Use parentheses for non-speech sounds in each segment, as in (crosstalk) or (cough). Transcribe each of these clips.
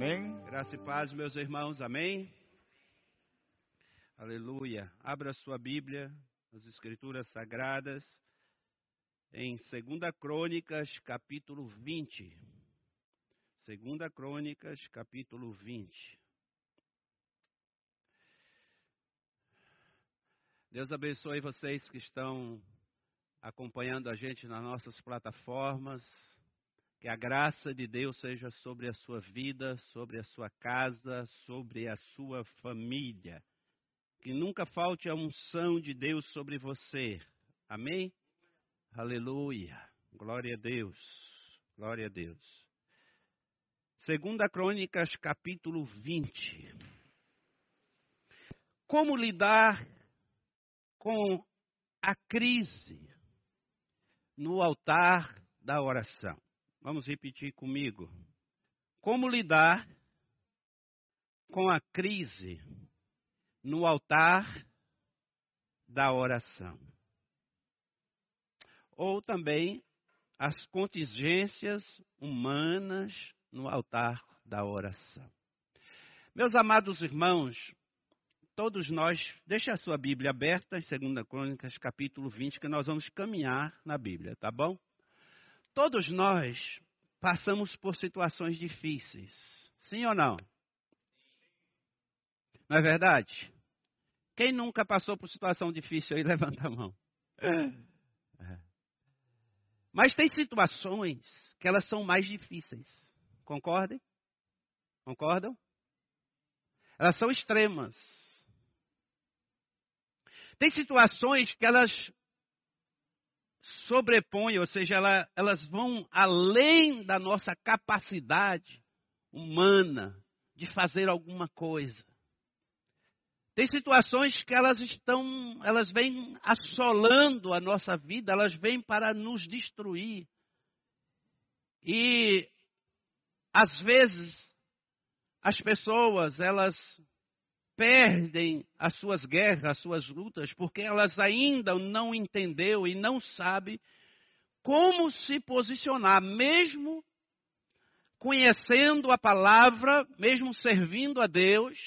Amém? Graça e paz, meus irmãos, amém? Aleluia. Abra sua Bíblia, as Escrituras Sagradas, em 2 Crônicas, capítulo 20. 2 Crônicas, capítulo 20. Deus abençoe vocês que estão acompanhando a gente nas nossas plataformas. Que a graça de Deus seja sobre a sua vida, sobre a sua casa, sobre a sua família. Que nunca falte a unção de Deus sobre você. Amém? Aleluia. Glória a Deus. Glória a Deus. Segunda Crônicas, capítulo 20. Como lidar com a crise no altar da oração? Vamos repetir comigo. Como lidar com a crise no altar da oração? Ou também as contingências humanas no altar da oração. Meus amados irmãos, todos nós, deixe a sua Bíblia aberta em 2 Crônicas, capítulo 20, que nós vamos caminhar na Bíblia, tá bom? Todos nós passamos por situações difíceis. Sim ou não? Não é verdade? Quem nunca passou por situação difícil aí, (laughs) levanta a mão. É. Mas tem situações que elas são mais difíceis. Concordem? Concordam? Elas são extremas. Tem situações que elas sobrepõem, ou seja, ela, elas vão além da nossa capacidade humana de fazer alguma coisa. Tem situações que elas estão, elas vêm assolando a nossa vida, elas vêm para nos destruir. E às vezes as pessoas, elas perdem as suas guerras, as suas lutas, porque elas ainda não entendeu e não sabe como se posicionar, mesmo conhecendo a palavra, mesmo servindo a Deus,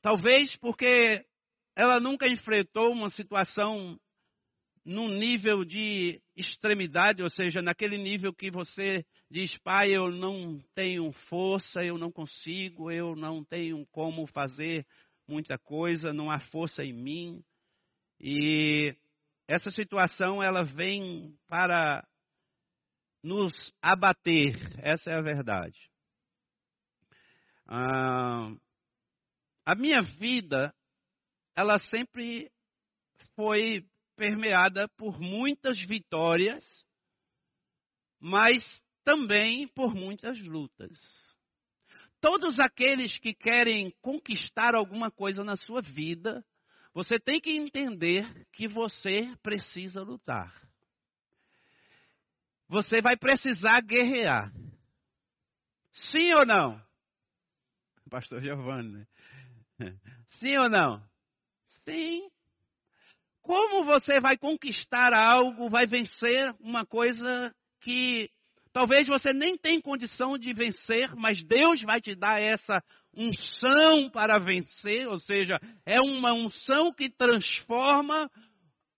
talvez porque ela nunca enfrentou uma situação num nível de extremidade, ou seja, naquele nível que você diz, pai, eu não tenho força, eu não consigo, eu não tenho como fazer muita coisa, não há força em mim. E essa situação ela vem para nos abater, essa é a verdade. Ah, a minha vida, ela sempre foi permeada por muitas vitórias, mas também por muitas lutas. Todos aqueles que querem conquistar alguma coisa na sua vida, você tem que entender que você precisa lutar. Você vai precisar guerrear. Sim ou não? Pastor Giovanni. (laughs) Sim ou não? Sim. Como você vai conquistar algo, vai vencer uma coisa que Talvez você nem tenha condição de vencer, mas Deus vai te dar essa unção para vencer, ou seja, é uma unção que transforma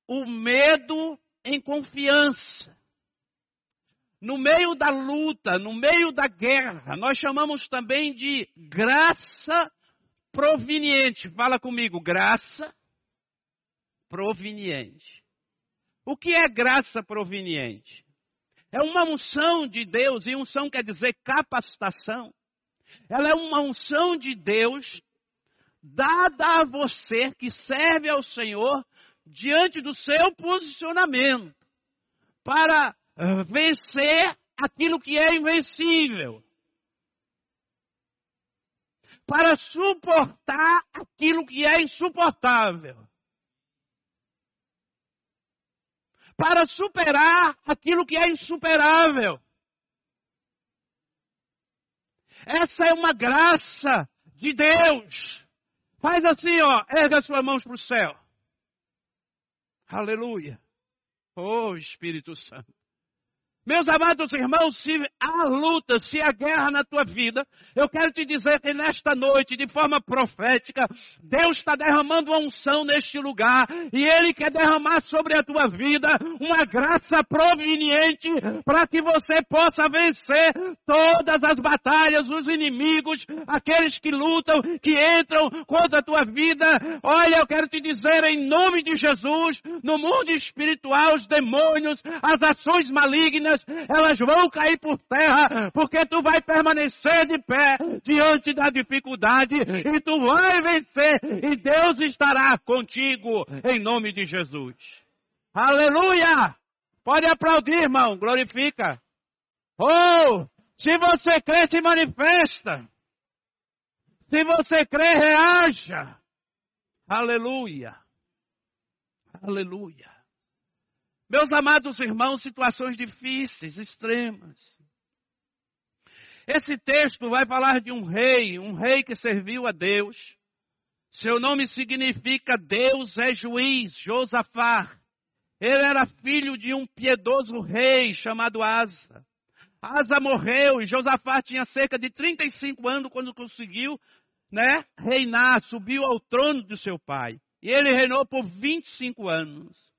o medo em confiança. No meio da luta, no meio da guerra, nós chamamos também de graça proveniente. Fala comigo, graça proveniente. O que é graça proveniente? É uma unção de Deus, e unção quer dizer capacitação. Ela é uma unção de Deus dada a você que serve ao Senhor diante do seu posicionamento para vencer aquilo que é invencível. Para suportar aquilo que é insuportável. Para superar aquilo que é insuperável. Essa é uma graça de Deus. Faz assim, ó, erga as suas mãos para o céu. Aleluia. Oh, Espírito Santo. Meus amados irmãos, se há luta, se há guerra na tua vida, eu quero te dizer que nesta noite, de forma profética, Deus está derramando uma unção neste lugar e Ele quer derramar sobre a tua vida uma graça proveniente para que você possa vencer todas as batalhas, os inimigos, aqueles que lutam, que entram contra a tua vida. Olha, eu quero te dizer em nome de Jesus, no mundo espiritual, os demônios, as ações malignas, elas vão cair por terra, porque tu vai permanecer de pé diante da dificuldade e tu vai vencer e Deus estará contigo em nome de Jesus. Aleluia! Pode aplaudir, irmão, glorifica. Oh, se você crê, se manifesta. Se você crê, reaja. Aleluia. Aleluia. Meus amados irmãos, situações difíceis, extremas. Esse texto vai falar de um rei, um rei que serviu a Deus. Seu nome significa Deus é juiz, Josafá. Ele era filho de um piedoso rei chamado Asa. Asa morreu e Josafá tinha cerca de 35 anos quando conseguiu né, reinar, subiu ao trono de seu pai. E ele reinou por 25 anos.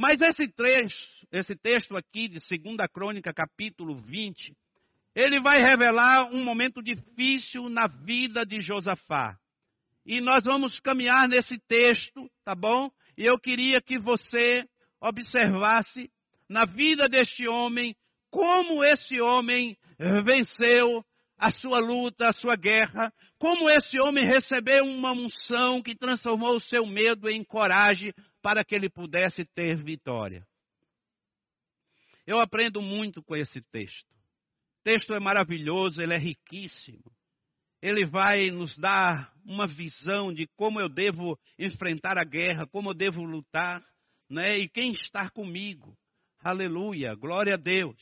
Mas esse texto, esse texto aqui de 2 Crônica, capítulo 20, ele vai revelar um momento difícil na vida de Josafá. E nós vamos caminhar nesse texto, tá bom? E eu queria que você observasse na vida deste homem como esse homem venceu a sua luta, a sua guerra, como esse homem recebeu uma unção que transformou o seu medo em coragem para que ele pudesse ter vitória. Eu aprendo muito com esse texto. O texto é maravilhoso, ele é riquíssimo. Ele vai nos dar uma visão de como eu devo enfrentar a guerra, como eu devo lutar, né? E quem está comigo. Aleluia, glória a Deus.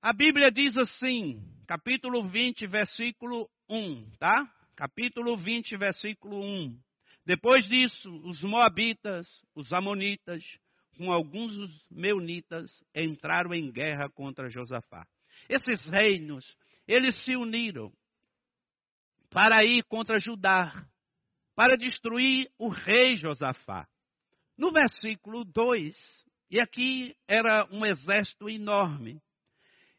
A Bíblia diz assim, capítulo 20, versículo 1, tá? Capítulo 20, versículo 1. Depois disso, os Moabitas, os Amonitas, com alguns dos Meunitas, entraram em guerra contra Josafá. Esses reinos, eles se uniram para ir contra Judá, para destruir o rei Josafá. No versículo 2, e aqui era um exército enorme.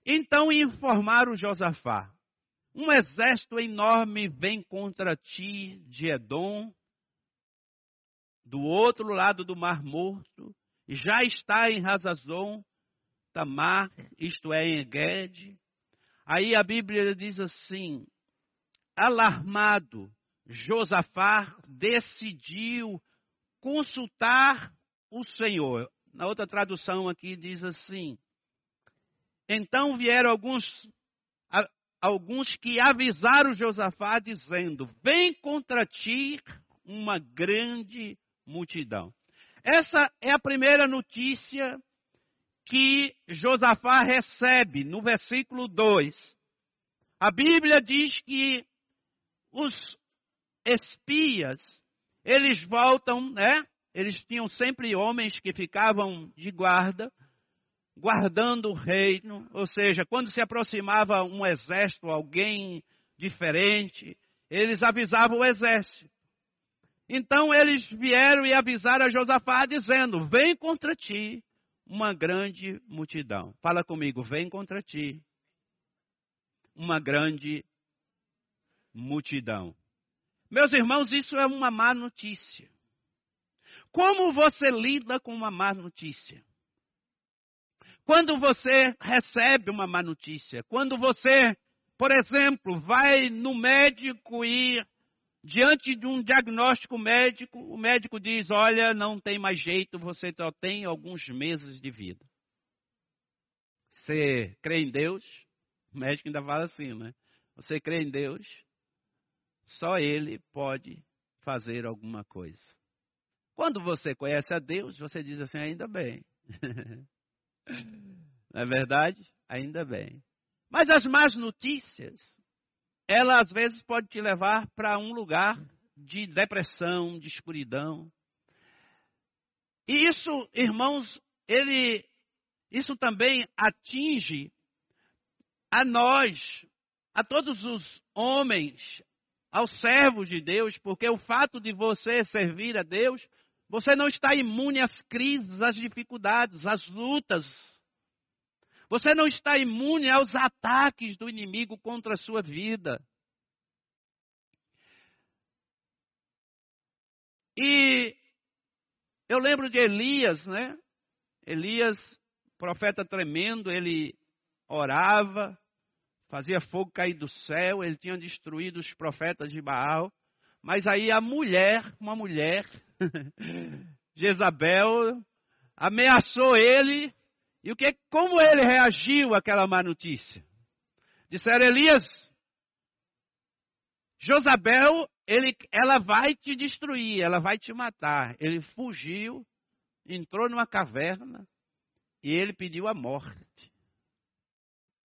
Então informaram Josafá: Um exército enorme vem contra ti de Edom, do outro lado do Mar Morto, já está em Razazon, Tamar, isto é, em Eged. Aí a Bíblia diz assim: alarmado, Josafá decidiu consultar o Senhor. Na outra tradução aqui diz assim: então vieram alguns alguns que avisaram Josafá dizendo: Vem contra ti uma grande multidão. Essa é a primeira notícia que Josafá recebe no versículo 2. A Bíblia diz que os espias, eles voltam, né? Eles tinham sempre homens que ficavam de guarda, guardando o reino, ou seja, quando se aproximava um exército, alguém diferente, eles avisavam o exército. Então eles vieram e avisaram a Josafá, dizendo: Vem contra ti uma grande multidão. Fala comigo, vem contra ti uma grande multidão. Meus irmãos, isso é uma má notícia. Como você lida com uma má notícia? Quando você recebe uma má notícia, quando você, por exemplo, vai no médico e diante de um diagnóstico médico, o médico diz: Olha, não tem mais jeito, você só tem alguns meses de vida. Você crê em Deus? O médico ainda fala assim, né? Você crê em Deus? Só Ele pode fazer alguma coisa. Quando você conhece a Deus, você diz assim: ainda bem. (laughs) Não é verdade? Ainda bem. Mas as más notícias ela às vezes pode te levar para um lugar de depressão, de escuridão. E isso, irmãos, ele isso também atinge a nós, a todos os homens, aos servos de Deus, porque o fato de você servir a Deus, você não está imune às crises, às dificuldades, às lutas. Você não está imune aos ataques do inimigo contra a sua vida. E eu lembro de Elias, né? Elias, profeta tremendo, ele orava, fazia fogo cair do céu, ele tinha destruído os profetas de Baal. Mas aí a mulher, uma mulher, (laughs) Jezabel, ameaçou ele. E o que, como ele reagiu àquela má notícia? Disseram, Elias, Jezabel, ele, ela vai te destruir, ela vai te matar. Ele fugiu, entrou numa caverna e ele pediu a morte.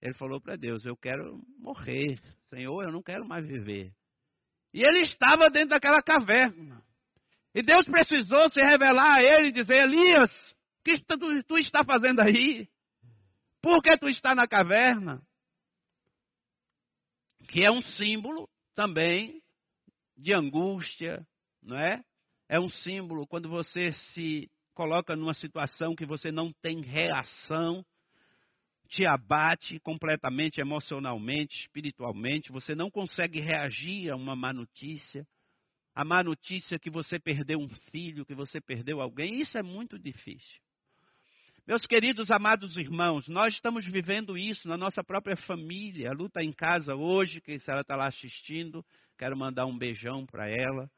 Ele falou para Deus: Eu quero morrer, Senhor, eu não quero mais viver. E ele estava dentro daquela caverna. E Deus precisou se revelar a ele e dizer: Elias, que tu, tu está fazendo aí? Por que tu está na caverna? Que é um símbolo também de angústia, não é? É um símbolo quando você se coloca numa situação que você não tem reação te abate completamente emocionalmente, espiritualmente, você não consegue reagir a uma má notícia. A má notícia que você perdeu um filho, que você perdeu alguém, isso é muito difícil. Meus queridos amados irmãos, nós estamos vivendo isso na nossa própria família. A luta em casa hoje, que se ela está lá assistindo, quero mandar um beijão para ela.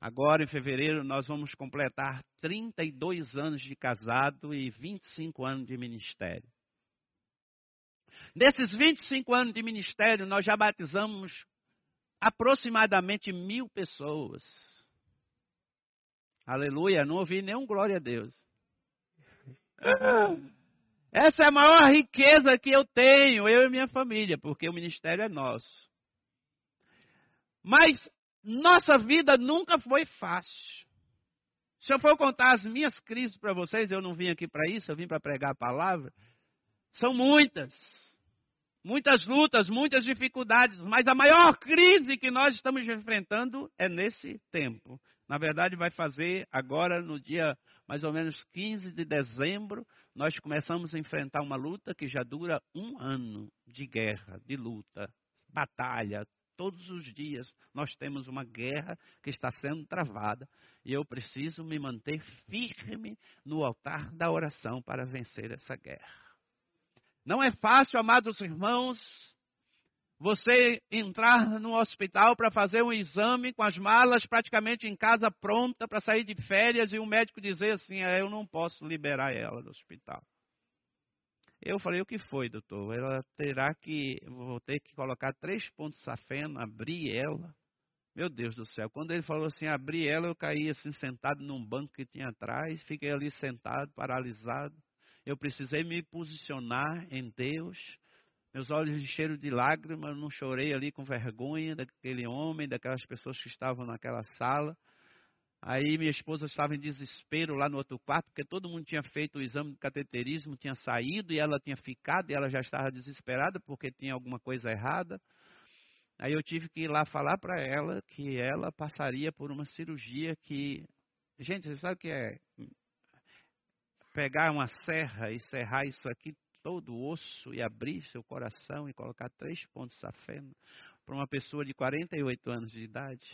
Agora, em fevereiro, nós vamos completar 32 anos de casado e 25 anos de ministério. Nesses 25 anos de ministério, nós já batizamos aproximadamente mil pessoas. Aleluia, não ouvi nenhum glória a Deus. Essa é a maior riqueza que eu tenho, eu e minha família, porque o ministério é nosso. Mas nossa vida nunca foi fácil. Se eu for contar as minhas crises para vocês, eu não vim aqui para isso, eu vim para pregar a palavra. São muitas. Muitas lutas, muitas dificuldades, mas a maior crise que nós estamos enfrentando é nesse tempo. Na verdade, vai fazer agora, no dia mais ou menos 15 de dezembro, nós começamos a enfrentar uma luta que já dura um ano de guerra, de luta, batalha. Todos os dias nós temos uma guerra que está sendo travada e eu preciso me manter firme no altar da oração para vencer essa guerra. Não é fácil, amados irmãos, você entrar no hospital para fazer um exame com as malas praticamente em casa pronta para sair de férias e o médico dizer assim: ah, Eu não posso liberar ela do hospital. Eu falei: O que foi, doutor? Ela terá que. Vou ter que colocar três pontos safena, abrir ela. Meu Deus do céu. Quando ele falou assim, abrir ela, eu caí assim sentado num banco que tinha atrás, fiquei ali sentado, paralisado. Eu precisei me posicionar em Deus. Meus olhos encheram de lágrimas, não chorei ali com vergonha daquele homem, daquelas pessoas que estavam naquela sala. Aí minha esposa estava em desespero lá no outro quarto, porque todo mundo tinha feito o exame de cateterismo, tinha saído e ela tinha ficado e ela já estava desesperada porque tinha alguma coisa errada. Aí eu tive que ir lá falar para ela que ela passaria por uma cirurgia que. Gente, você sabe o que é pegar uma serra e serrar isso aqui todo o osso e abrir seu coração e colocar três pontos a fé para uma pessoa de 48 anos de idade.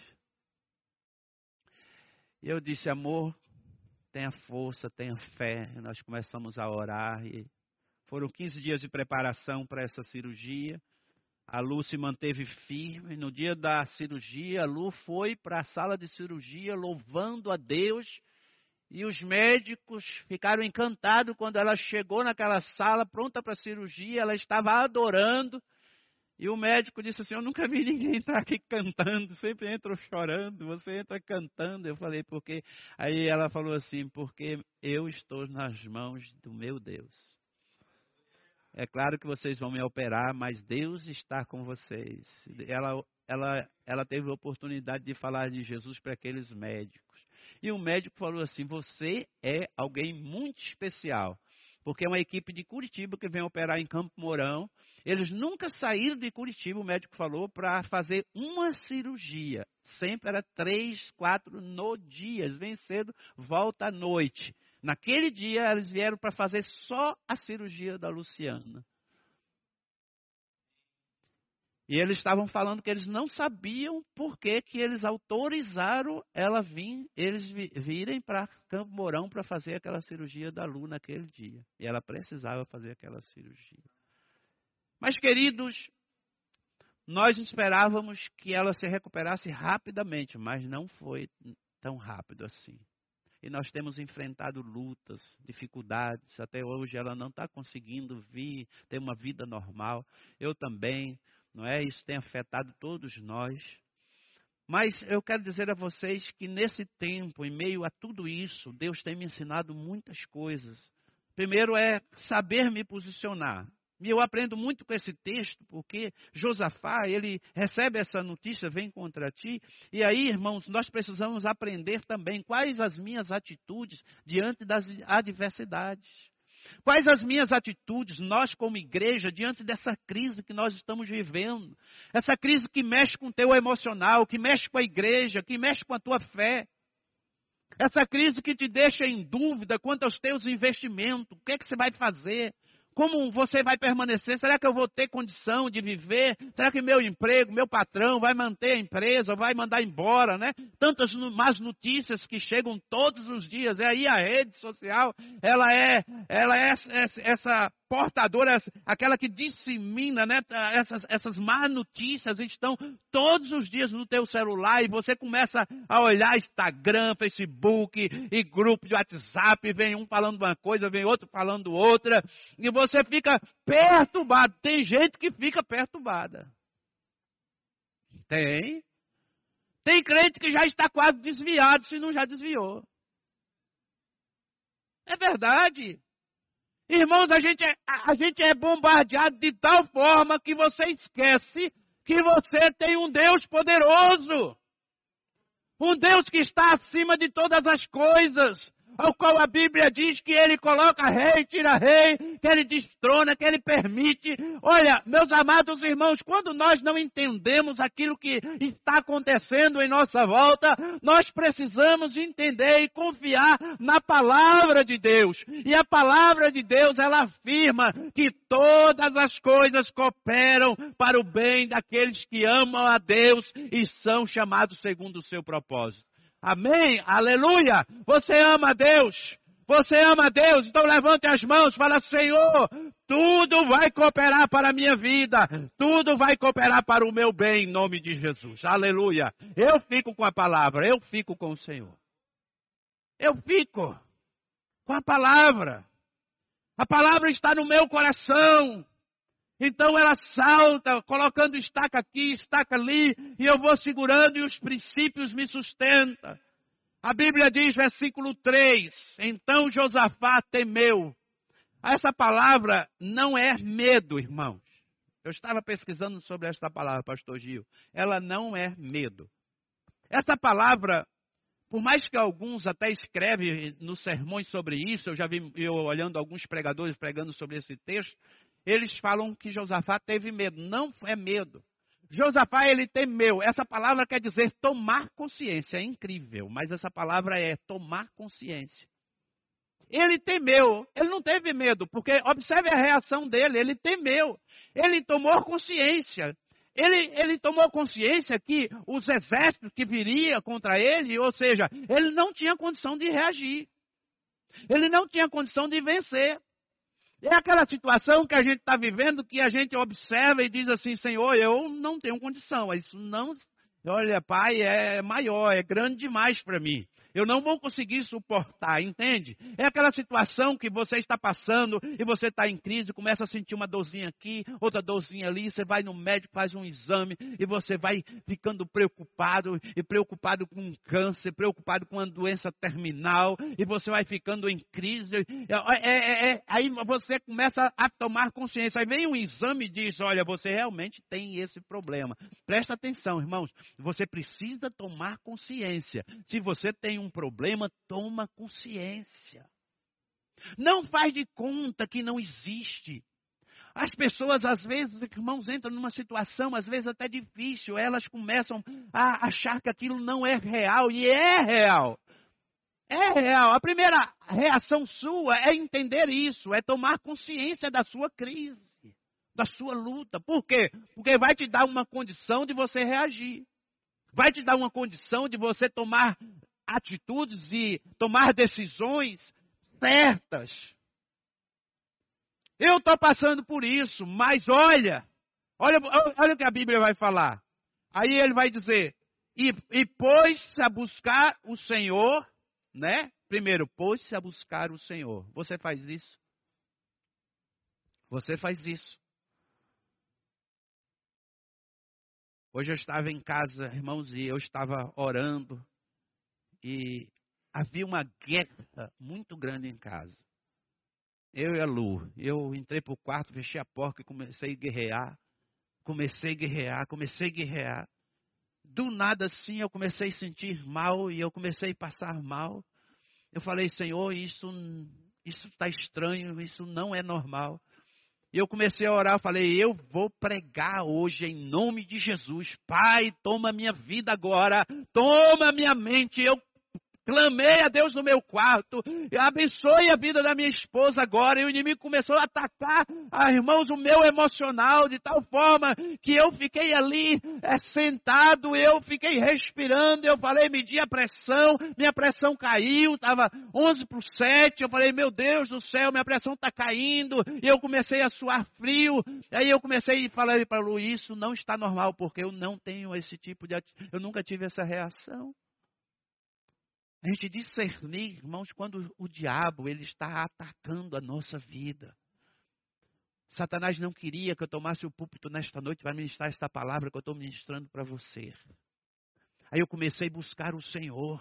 E eu disse, amor, tenha força, tenha fé. E nós começamos a orar e foram 15 dias de preparação para essa cirurgia. A Lu se manteve firme. No dia da cirurgia, a Lu foi para a sala de cirurgia louvando a Deus e os médicos ficaram encantados quando ela chegou naquela sala pronta para cirurgia, ela estava adorando. E o médico disse assim: Eu nunca vi ninguém entrar aqui cantando, sempre entra chorando, você entra cantando. Eu falei: Porque. Aí ela falou assim: Porque eu estou nas mãos do meu Deus. É claro que vocês vão me operar, mas Deus está com vocês. Ela, ela, ela teve a oportunidade de falar de Jesus para aqueles médicos. E o médico falou assim: Você é alguém muito especial. porque é uma equipe de Curitiba que vem operar em Campo Mourão. Eles nunca saíram de Curitiba, o médico falou, para fazer uma cirurgia. Sempre era três, quatro no dia. Vem cedo, volta à noite. Naquele dia, eles vieram para fazer só a cirurgia da Luciana. E eles estavam falando que eles não sabiam por que, que eles autorizaram ela vir, eles virem para Campo Mourão para fazer aquela cirurgia da Lu naquele dia. E ela precisava fazer aquela cirurgia. Mas, queridos, nós esperávamos que ela se recuperasse rapidamente, mas não foi tão rápido assim. E nós temos enfrentado lutas, dificuldades. Até hoje ela não está conseguindo vir, ter uma vida normal. Eu também não é? Isso tem afetado todos nós. Mas eu quero dizer a vocês que nesse tempo, em meio a tudo isso, Deus tem me ensinado muitas coisas. Primeiro é saber me posicionar. E eu aprendo muito com esse texto, porque Josafá, ele recebe essa notícia, vem contra ti. E aí, irmãos, nós precisamos aprender também quais as minhas atitudes diante das adversidades. Quais as minhas atitudes, nós como igreja, diante dessa crise que nós estamos vivendo? Essa crise que mexe com o teu emocional, que mexe com a igreja, que mexe com a tua fé. Essa crise que te deixa em dúvida quanto aos teus investimentos. O que é que você vai fazer? Como você vai permanecer? Será que eu vou ter condição de viver? Será que meu emprego, meu patrão vai manter a empresa, vai mandar embora, né? Tantas más notícias que chegam todos os dias. E aí a rede social, ela é, ela é essa portadora, aquela que dissemina, né? Essas, essas más notícias estão todos os dias no teu celular e você começa a olhar Instagram, Facebook e grupo de WhatsApp, vem um falando uma coisa, vem outro falando outra, e você fica perturbado. Tem gente que fica perturbada. Tem. Tem crente que já está quase desviado, se não já desviou. É verdade. Irmãos, a gente, é, a gente é bombardeado de tal forma que você esquece que você tem um Deus poderoso. Um Deus que está acima de todas as coisas ao qual a Bíblia diz que ele coloca rei, tira rei, que ele destrona, que ele permite. Olha, meus amados irmãos, quando nós não entendemos aquilo que está acontecendo em nossa volta, nós precisamos entender e confiar na palavra de Deus. E a palavra de Deus, ela afirma que todas as coisas cooperam para o bem daqueles que amam a Deus e são chamados segundo o seu propósito. Amém? Aleluia! Você ama Deus. Você ama Deus, então levante as mãos, fala, Senhor, tudo vai cooperar para a minha vida, tudo vai cooperar para o meu bem, em nome de Jesus. Aleluia. Eu fico com a palavra, eu fico com o Senhor. Eu fico com a palavra. A palavra está no meu coração. Então ela salta, colocando estaca aqui, estaca ali, e eu vou segurando e os princípios me sustentam. A Bíblia diz, versículo 3: Então Josafá temeu. Essa palavra não é medo, irmãos. Eu estava pesquisando sobre esta palavra, pastor Gil. Ela não é medo. Essa palavra, por mais que alguns até escrevem nos sermões sobre isso, eu já vi eu olhando alguns pregadores pregando sobre esse texto, eles falam que Josafá teve medo. Não é medo. Josafá, ele temeu. Essa palavra quer dizer tomar consciência. É incrível, mas essa palavra é tomar consciência. Ele temeu, ele não teve medo, porque observe a reação dele, ele temeu, ele tomou consciência. Ele, ele tomou consciência que os exércitos que viriam contra ele, ou seja, ele não tinha condição de reagir. Ele não tinha condição de vencer. É aquela situação que a gente está vivendo que a gente observa e diz assim, Senhor, eu não tenho condição. Isso não, olha, Pai, é maior, é grande demais para mim eu não vou conseguir suportar, entende? É aquela situação que você está passando e você está em crise, começa a sentir uma dorzinha aqui, outra dorzinha ali, você vai no médico, faz um exame e você vai ficando preocupado e preocupado com um câncer, preocupado com uma doença terminal e você vai ficando em crise. É, é, é, aí você começa a tomar consciência. Aí vem um exame e diz: Olha, você realmente tem esse problema. Presta atenção, irmãos. Você precisa tomar consciência. Se você tem um problema, toma consciência. Não faz de conta que não existe. As pessoas, às vezes, irmãos, entram numa situação, às vezes até difícil, elas começam a achar que aquilo não é real, e é real. É real. A primeira reação sua é entender isso, é tomar consciência da sua crise, da sua luta. Por quê? Porque vai te dar uma condição de você reagir. Vai te dar uma condição de você tomar atitudes e tomar decisões certas. Eu estou passando por isso, mas olha, olha, olha o que a Bíblia vai falar. Aí ele vai dizer: e, e pôs-se a buscar o Senhor né? Primeiro, pôs-se a buscar o Senhor. Você faz isso? Você faz isso. Hoje eu estava em casa, irmãos, e eu estava orando. E havia uma guerra muito grande em casa. Eu e a Lu. Eu entrei para o quarto, fechei a porta e comecei a guerrear. Comecei a guerrear, comecei a guerrear do nada assim eu comecei a sentir mal e eu comecei a passar mal. Eu falei, Senhor, isso isso está estranho, isso não é normal. E eu comecei a orar, falei, eu vou pregar hoje em nome de Jesus. Pai, toma minha vida agora, toma minha mente. Eu Clamei a Deus no meu quarto. Abençoe a vida da minha esposa agora. E o inimigo começou a atacar, ah, irmãos, o meu emocional de tal forma que eu fiquei ali é, sentado, eu fiquei respirando. Eu falei, medi a pressão, minha pressão caiu, estava 11 por 7. Eu falei, meu Deus do céu, minha pressão está caindo. E eu comecei a suar frio. Aí eu comecei a falar para Luiz, isso não está normal, porque eu não tenho esse tipo de. Eu nunca tive essa reação. A gente discernir, irmãos, quando o diabo ele está atacando a nossa vida. Satanás não queria que eu tomasse o púlpito nesta noite para ministrar esta palavra que eu estou ministrando para você. Aí eu comecei a buscar o Senhor.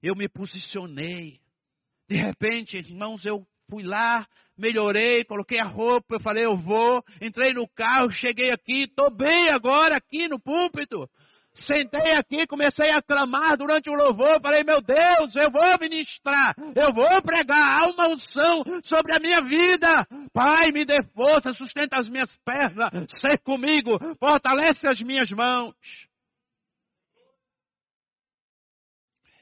Eu me posicionei. De repente, irmãos, eu fui lá, melhorei, coloquei a roupa, eu falei, eu vou. Entrei no carro, cheguei aqui, estou bem agora aqui no púlpito. Sentei aqui, comecei a clamar durante o louvor. Falei, meu Deus, eu vou ministrar, eu vou pregar. Há uma unção sobre a minha vida. Pai, me dê força, sustenta as minhas pernas, ser comigo, fortalece as minhas mãos.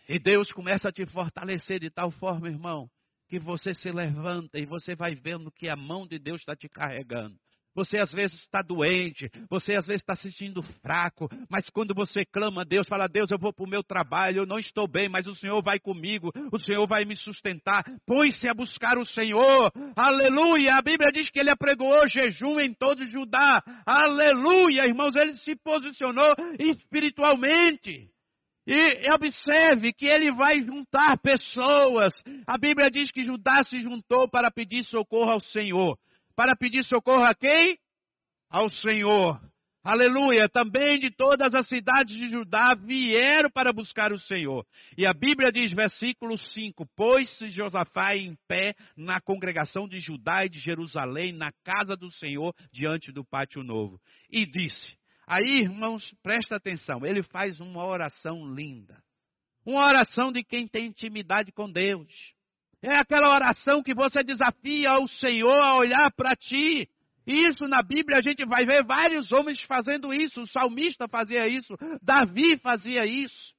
E Deus começa a te fortalecer de tal forma, irmão, que você se levanta e você vai vendo que a mão de Deus está te carregando. Você às vezes está doente, você às vezes está se sentindo fraco, mas quando você clama a Deus, fala: Deus, eu vou para o meu trabalho, eu não estou bem, mas o Senhor vai comigo, o Senhor vai me sustentar. Põe-se a buscar o Senhor, aleluia. A Bíblia diz que ele apregoou jejum em todo Judá, aleluia, irmãos. Ele se posicionou espiritualmente. E observe que ele vai juntar pessoas. A Bíblia diz que Judá se juntou para pedir socorro ao Senhor para pedir socorro a quem? Ao Senhor. Aleluia! Também de todas as cidades de Judá vieram para buscar o Senhor. E a Bíblia diz, versículo 5: Pôs-se Josafá em pé na congregação de Judá e de Jerusalém, na casa do Senhor, diante do pátio novo. E disse: Aí, irmãos, presta atenção, ele faz uma oração linda. Uma oração de quem tem intimidade com Deus. É aquela oração que você desafia o Senhor a olhar para ti. Isso na Bíblia a gente vai ver vários homens fazendo isso. O salmista fazia isso, Davi fazia isso.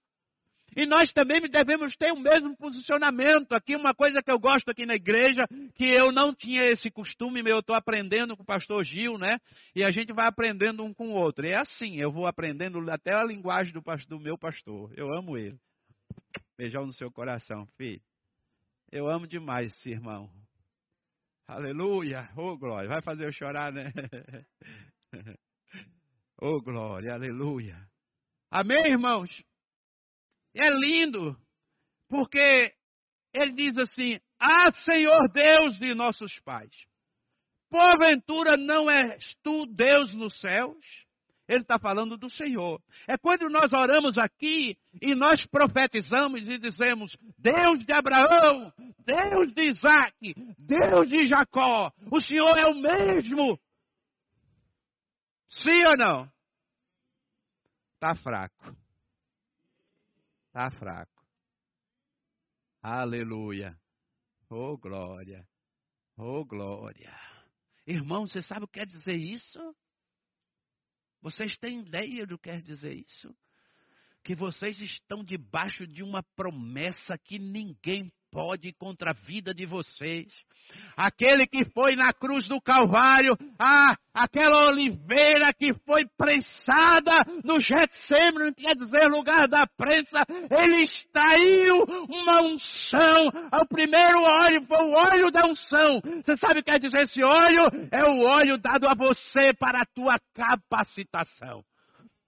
E nós também devemos ter o mesmo posicionamento. Aqui, uma coisa que eu gosto aqui na igreja, que eu não tinha esse costume, eu estou aprendendo com o pastor Gil, né? E a gente vai aprendendo um com o outro. É assim, eu vou aprendendo até a linguagem do, pastor, do meu pastor. Eu amo ele. Beijão no seu coração, filho. Eu amo demais esse irmão. Aleluia. Oh, glória. Vai fazer eu chorar, né? (laughs) oh, glória. Aleluia. Amém, irmãos? É lindo, porque ele diz assim: Ah, Senhor Deus de nossos pais, porventura não és tu Deus nos céus? Ele está falando do Senhor. É quando nós oramos aqui e nós profetizamos e dizemos: Deus de Abraão, Deus de Isaac, Deus de Jacó, o Senhor é o mesmo. Sim ou não? Está fraco. Está fraco. Aleluia. Oh, glória. Oh, glória. Irmão, você sabe o que quer dizer isso? Vocês têm ideia do que quer dizer isso? Que vocês estão debaixo de uma promessa que ninguém pode contra a vida de vocês. Aquele que foi na cruz do Calvário, ah, aquela oliveira que foi prensada no Getsemane, quer dizer, lugar da prensa, ele extraiu uma unção. O primeiro óleo foi o óleo da unção. Você sabe o que quer dizer esse óleo? É o óleo dado a você para a tua capacitação.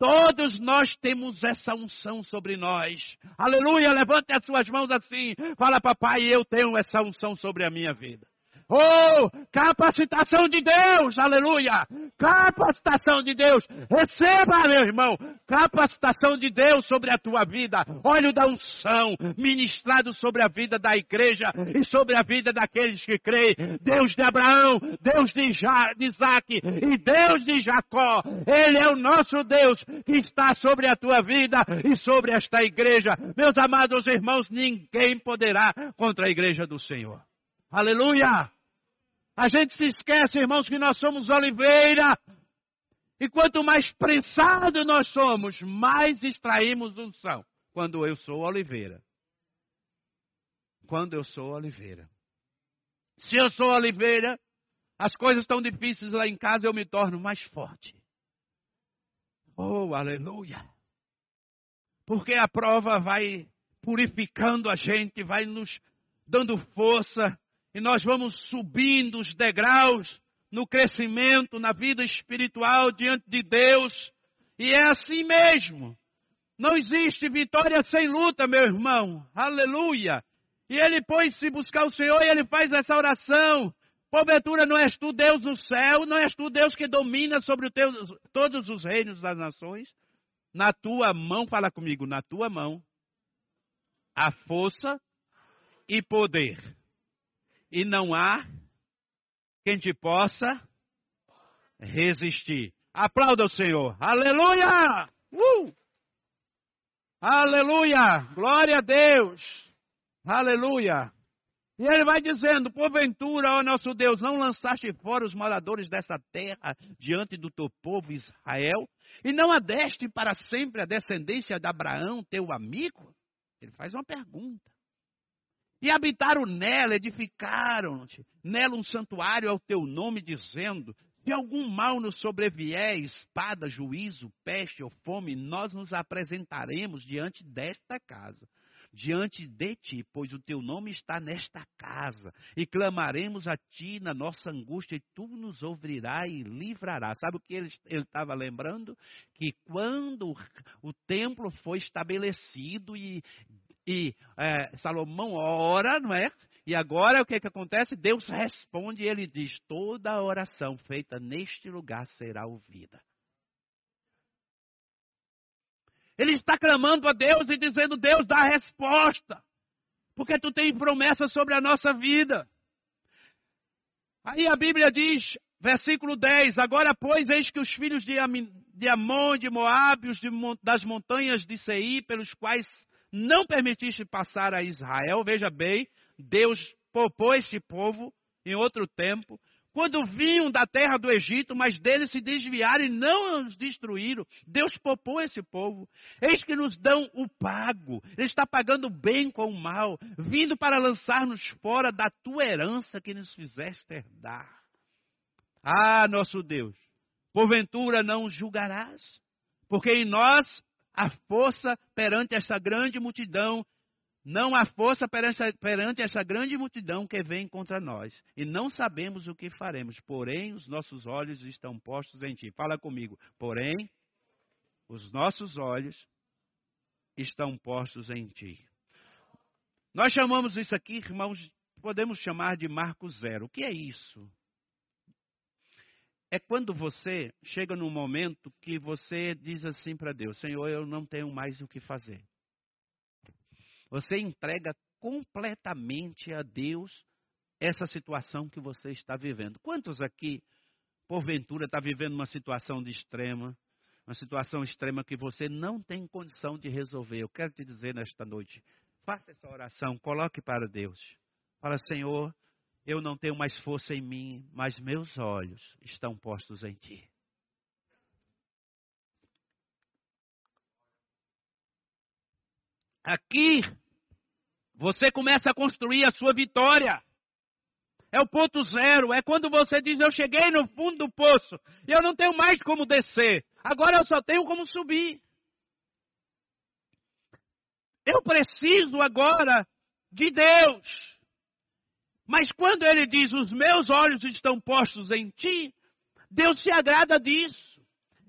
Todos nós temos essa unção sobre nós. Aleluia, levante as suas mãos assim. Fala, papai, eu tenho essa unção sobre a minha vida. Oh, capacitação de Deus, aleluia! Capacitação de Deus, receba, meu irmão, capacitação de Deus sobre a tua vida, óleo da unção, ministrado sobre a vida da igreja e sobre a vida daqueles que creem. Deus de Abraão, Deus de, Isaac e Deus de Jacó, Ele é o nosso Deus que está sobre a tua vida e sobre esta igreja. Meus amados irmãos, ninguém poderá contra a igreja do Senhor. Aleluia! A gente se esquece, irmãos, que nós somos oliveira. E quanto mais prensado nós somos, mais extraímos unção. Quando eu sou oliveira. Quando eu sou oliveira. Se eu sou oliveira, as coisas estão difíceis lá em casa, eu me torno mais forte. Oh, aleluia! Porque a prova vai purificando a gente, vai nos dando força, e nós vamos subindo os degraus no crescimento, na vida espiritual diante de Deus. E é assim mesmo. Não existe vitória sem luta, meu irmão. Aleluia. E ele põe-se buscar o Senhor e ele faz essa oração. Porventura não és tu Deus do céu, não és tu Deus que domina sobre teu, todos os reinos das nações? Na tua mão, fala comigo, na tua mão, a força e poder e não há quem te possa resistir. Aplauda o Senhor. Aleluia! Uh! Aleluia! Glória a Deus! Aleluia! E ele vai dizendo: Porventura, ó nosso Deus, não lançaste fora os moradores dessa terra diante do teu povo Israel? E não adeste para sempre a descendência de Abraão, teu amigo? Ele faz uma pergunta. E habitaram nela, edificaram nela um santuário ao teu nome, dizendo: Se algum mal nos sobrevier, espada, juízo, peste ou fome, nós nos apresentaremos diante desta casa diante de ti, pois o teu nome está nesta casa, e clamaremos a ti na nossa angústia, e tu nos ouvirás e livrarás. Sabe o que ele estava lembrando? Que quando o templo foi estabelecido e e é, Salomão ora, não é? E agora o que, que acontece? Deus responde e ele diz: toda oração feita neste lugar será ouvida. Ele está clamando a Deus e dizendo: Deus dá a resposta. Porque tu tens promessa sobre a nossa vida. Aí a Bíblia diz, versículo 10: Agora, pois, eis que os filhos de, Amon, de Moabe, das montanhas de Seir, pelos quais não permitiste passar a Israel. Veja bem, Deus poupou este povo em outro tempo. Quando vinham da terra do Egito, mas deles se desviaram e não os destruíram, Deus poupou esse povo. Eis que nos dão o pago. Ele está pagando bem com o mal, vindo para lançar-nos fora da tua herança que nos fizeste herdar. Ah, nosso Deus, porventura não julgarás, porque em nós a força perante essa grande multidão, não há força perante essa grande multidão que vem contra nós. E não sabemos o que faremos, porém os nossos olhos estão postos em ti. Fala comigo. Porém, os nossos olhos estão postos em ti. Nós chamamos isso aqui, irmãos, podemos chamar de marco zero. O que é isso? É quando você chega num momento que você diz assim para Deus: Senhor, eu não tenho mais o que fazer. Você entrega completamente a Deus essa situação que você está vivendo. Quantos aqui, porventura, está vivendo uma situação de extrema, uma situação extrema que você não tem condição de resolver? Eu quero te dizer nesta noite: faça essa oração, coloque para Deus. Fala, Senhor, eu não tenho mais força em mim, mas meus olhos estão postos em Ti. Aqui, você começa a construir a sua vitória. É o ponto zero. É quando você diz: Eu cheguei no fundo do poço e eu não tenho mais como descer. Agora eu só tenho como subir. Eu preciso agora de Deus. Mas quando ele diz: Os meus olhos estão postos em ti, Deus se agrada disso.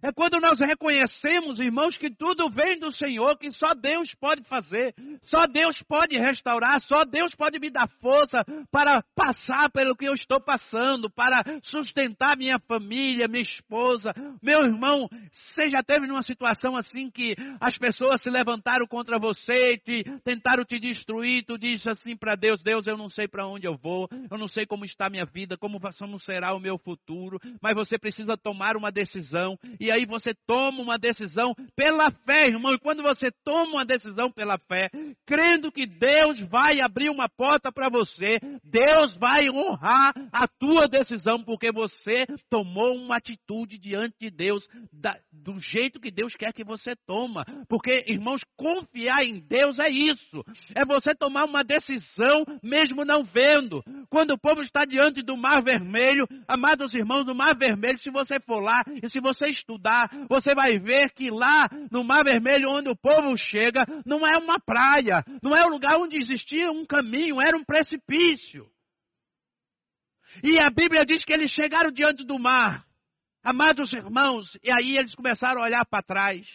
É quando nós reconhecemos, irmãos, que tudo vem do Senhor, que só Deus pode fazer, só Deus pode restaurar, só Deus pode me dar força para passar pelo que eu estou passando, para sustentar minha família, minha esposa. Meu irmão, você já teve numa situação assim que as pessoas se levantaram contra você, te, tentaram te destruir, tu disse assim para Deus: Deus, eu não sei para onde eu vou, eu não sei como está minha vida, como, como será o meu futuro, mas você precisa tomar uma decisão. E aí você toma uma decisão pela fé, irmão. E quando você toma uma decisão pela fé, crendo que Deus vai abrir uma porta para você, Deus vai honrar a tua decisão, porque você tomou uma atitude diante de Deus, da, do jeito que Deus quer que você toma. Porque, irmãos, confiar em Deus é isso. É você tomar uma decisão mesmo não vendo. Quando o povo está diante do mar vermelho, amados irmãos, do mar vermelho, se você for lá e se você estudar, você vai ver que lá no Mar Vermelho, onde o povo chega, não é uma praia, não é um lugar onde existia um caminho, era um precipício. E a Bíblia diz que eles chegaram diante do mar, amados irmãos, e aí eles começaram a olhar para trás.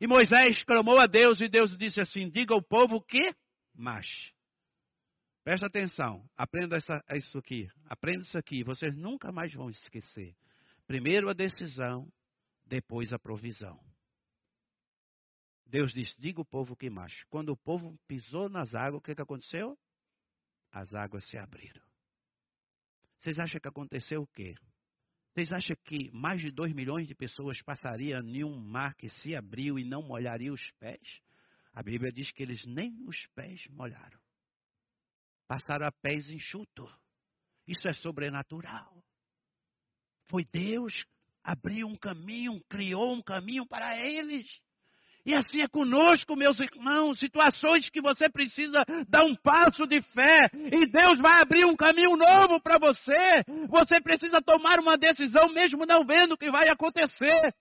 E Moisés clamou a Deus e Deus disse assim: Diga ao povo que mas. Presta atenção, aprenda essa, isso aqui, aprenda isso aqui, vocês nunca mais vão esquecer. Primeiro a decisão, depois a provisão. Deus disse: diga o povo que mais. Quando o povo pisou nas águas, o que, que aconteceu? As águas se abriram. Vocês acham que aconteceu o quê? Vocês acham que mais de 2 milhões de pessoas passariam em um mar que se abriu e não molharia os pés? A Bíblia diz que eles nem os pés molharam. Passaram a pés enxuto. Isso é sobrenatural. Foi Deus abriu um caminho, criou um caminho para eles. E assim é conosco, meus irmãos, situações que você precisa dar um passo de fé e Deus vai abrir um caminho novo para você. Você precisa tomar uma decisão mesmo não vendo o que vai acontecer.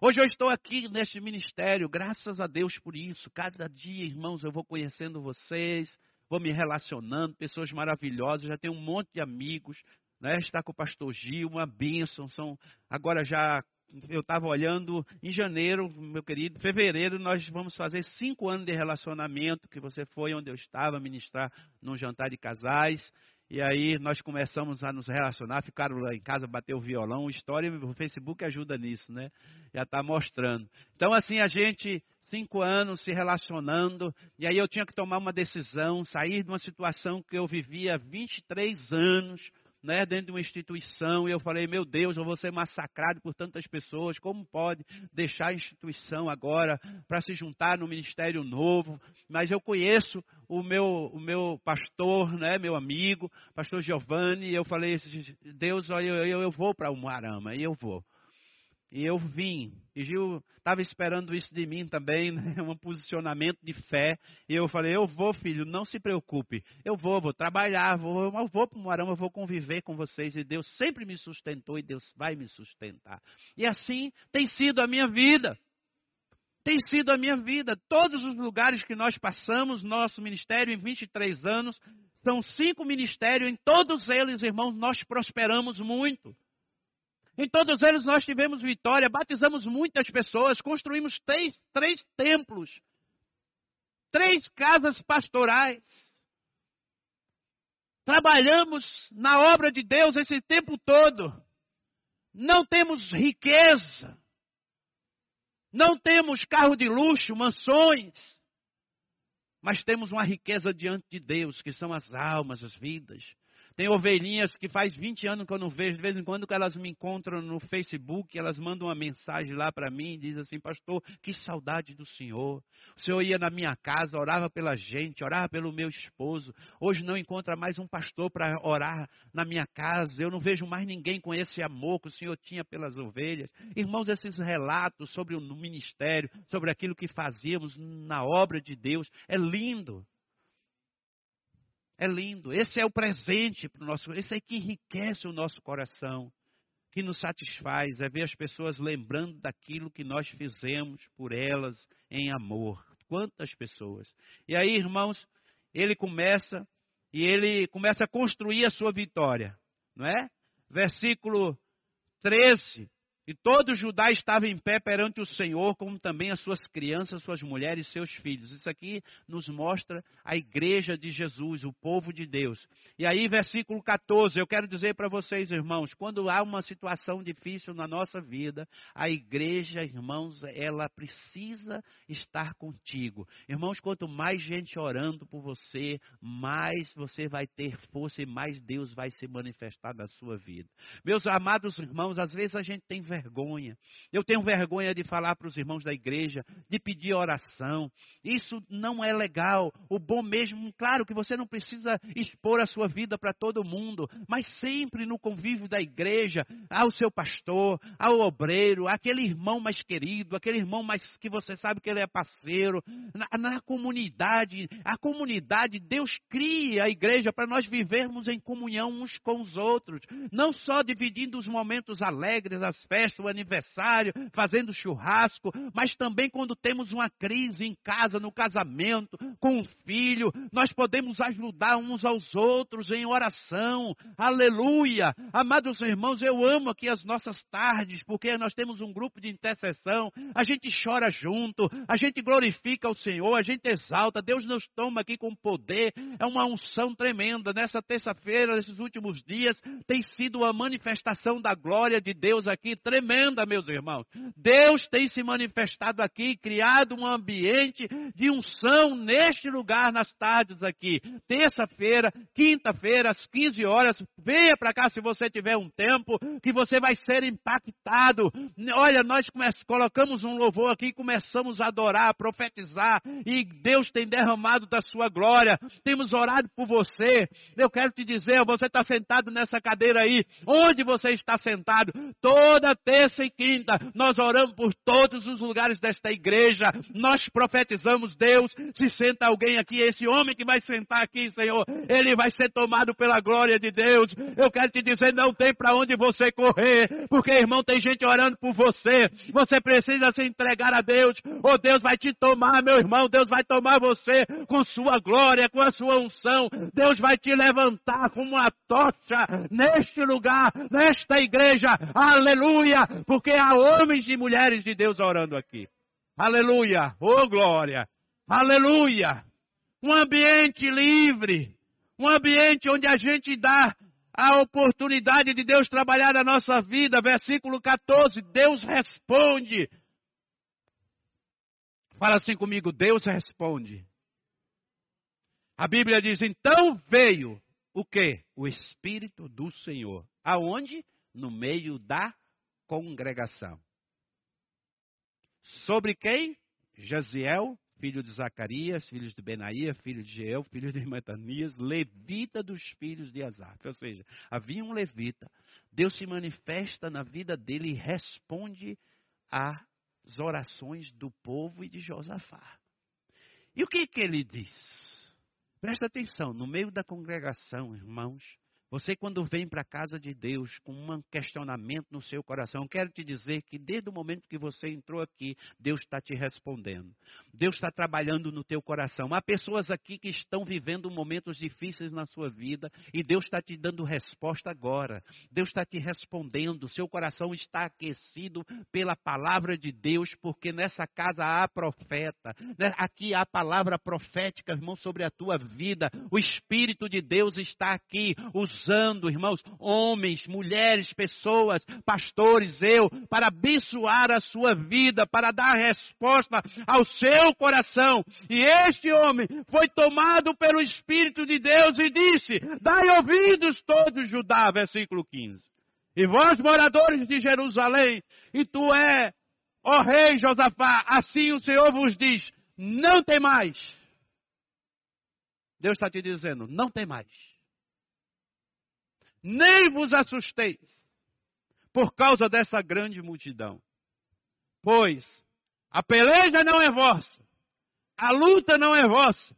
Hoje eu estou aqui neste ministério, graças a Deus por isso. Cada dia, irmãos, eu vou conhecendo vocês, vou me relacionando, pessoas maravilhosas, já tenho um monte de amigos, né? Está com o pastor Gil, uma bênção. São, agora já, eu estava olhando, em janeiro, meu querido, fevereiro, nós vamos fazer cinco anos de relacionamento, que você foi onde eu estava ministrar num jantar de casais. E aí nós começamos a nos relacionar, ficaram lá em casa, bater o violão, história, o Facebook ajuda nisso, né? Já está mostrando. Então, assim, a gente, cinco anos se relacionando, e aí eu tinha que tomar uma decisão, sair de uma situação que eu vivia 23 anos, né, dentro de uma instituição, e eu falei, meu Deus, eu vou ser massacrado por tantas pessoas, como pode deixar a instituição agora para se juntar no ministério novo? Mas eu conheço o meu, o meu pastor, né, meu amigo, pastor Giovanni, e eu falei, Deus, olha, eu, eu vou para o Moarama, e eu vou. E eu vim. E Gil estava esperando isso de mim também, (laughs) né? um posicionamento de fé. E eu falei: Eu vou, filho, não se preocupe. Eu vou, vou trabalhar, vou, eu vou para o Moarama, eu vou conviver com vocês. E Deus sempre me sustentou e Deus vai me sustentar. E assim tem sido a minha vida. Tem sido a minha vida. Todos os lugares que nós passamos, nosso ministério em 23 anos, são cinco ministérios. Em todos eles, irmãos, nós prosperamos muito. Em todos eles nós tivemos vitória, batizamos muitas pessoas, construímos três, três templos, três casas pastorais. Trabalhamos na obra de Deus esse tempo todo. Não temos riqueza. Não temos carro de luxo, mansões. Mas temos uma riqueza diante de Deus, que são as almas, as vidas. Tem ovelhinhas que faz 20 anos que eu não vejo, de vez em quando que elas me encontram no Facebook, elas mandam uma mensagem lá para mim e dizem assim, pastor, que saudade do Senhor. O Senhor ia na minha casa, orava pela gente, orava pelo meu esposo. Hoje não encontra mais um pastor para orar na minha casa. Eu não vejo mais ninguém com esse amor que o Senhor tinha pelas ovelhas. Irmãos, esses relatos sobre o ministério, sobre aquilo que fazíamos na obra de Deus, é lindo. É lindo. Esse é o presente para o nosso. Esse é que enriquece o nosso coração, que nos satisfaz, é ver as pessoas lembrando daquilo que nós fizemos por elas em amor. Quantas pessoas. E aí, irmãos, ele começa e ele começa a construir a sua vitória, não é? Versículo 13 e todo Judá estava em pé perante o Senhor, como também as suas crianças, suas mulheres e seus filhos. Isso aqui nos mostra a igreja de Jesus, o povo de Deus. E aí, versículo 14, eu quero dizer para vocês, irmãos, quando há uma situação difícil na nossa vida, a igreja, irmãos, ela precisa estar contigo. Irmãos, quanto mais gente orando por você, mais você vai ter força e mais Deus vai se manifestar na sua vida. Meus amados irmãos, às vezes a gente tem vergonha vergonha. Eu tenho vergonha de falar para os irmãos da igreja, de pedir oração. Isso não é legal. O bom mesmo, claro que você não precisa expor a sua vida para todo mundo, mas sempre no convívio da igreja, ao seu pastor, ao obreiro, aquele irmão mais querido, aquele irmão mais que você sabe que ele é parceiro, na, na comunidade. A comunidade, Deus cria a igreja para nós vivermos em comunhão uns com os outros, não só dividindo os momentos alegres, as festas festa, o aniversário, fazendo churrasco, mas também quando temos uma crise em casa, no casamento, com o filho, nós podemos ajudar uns aos outros em oração. Aleluia! Amados irmãos, eu amo aqui as nossas tardes, porque nós temos um grupo de intercessão, a gente chora junto, a gente glorifica o Senhor, a gente exalta, Deus nos toma aqui com poder, é uma unção tremenda. Nessa terça-feira, nesses últimos dias, tem sido uma manifestação da glória de Deus aqui, tremenda, meus irmãos. Deus tem se manifestado aqui, criado um ambiente de unção neste lugar, nas tardes aqui. Terça-feira, quinta-feira, às 15 horas, venha para cá se você tiver um tempo, que você vai ser impactado. Olha, nós colocamos um louvor aqui, começamos a adorar, a profetizar, e Deus tem derramado da sua glória. Temos orado por você. Eu quero te dizer, você está sentado nessa cadeira aí, onde você está sentado, toda terça e quinta, nós oramos por todos os lugares desta igreja, nós profetizamos Deus, se senta alguém aqui, esse homem que vai sentar aqui, Senhor, ele vai ser tomado pela glória de Deus. Eu quero te dizer, não tem para onde você correr, porque irmão, tem gente orando por você. Você precisa se entregar a Deus, ou Deus vai te tomar, meu irmão, Deus vai tomar você com sua glória, com a sua unção. Deus vai te levantar como uma tocha neste lugar, nesta igreja. Aleluia! Porque há homens e mulheres de Deus orando aqui. Aleluia! Oh glória! Aleluia! Um ambiente livre, um ambiente onde a gente dá a oportunidade de Deus trabalhar na nossa vida. Versículo 14: Deus responde. Fala assim comigo: Deus responde. A Bíblia diz: então veio o que? O Espírito do Senhor. Aonde? No meio da congregação. Sobre quem? Jaziel, filho de Zacarias, filho de Benaía, filho de Jeel, filho de Matanias, levita dos filhos de Asaf. Ou seja, havia um levita. Deus se manifesta na vida dele e responde às orações do povo e de Josafá. E o que, que ele diz? Presta atenção, no meio da congregação, irmãos, você, quando vem para a casa de Deus com um questionamento no seu coração, quero te dizer que desde o momento que você entrou aqui, Deus está te respondendo. Deus está trabalhando no teu coração. Há pessoas aqui que estão vivendo momentos difíceis na sua vida e Deus está te dando resposta agora. Deus está te respondendo. Seu coração está aquecido pela palavra de Deus, porque nessa casa há profeta. Né? Aqui há palavra profética, irmão, sobre a tua vida. O Espírito de Deus está aqui. Os usando, irmãos, homens, mulheres, pessoas, pastores, eu, para abençoar a sua vida, para dar resposta ao seu coração. E este homem foi tomado pelo Espírito de Deus e disse: Dai ouvidos todos, Judá, versículo 15. E vós, moradores de Jerusalém, e tu é, ó rei Josafá, assim o Senhor vos diz: não tem mais. Deus está te dizendo: não tem mais. Nem vos assusteis por causa dessa grande multidão. Pois a peleja não é vossa, a luta não é vossa,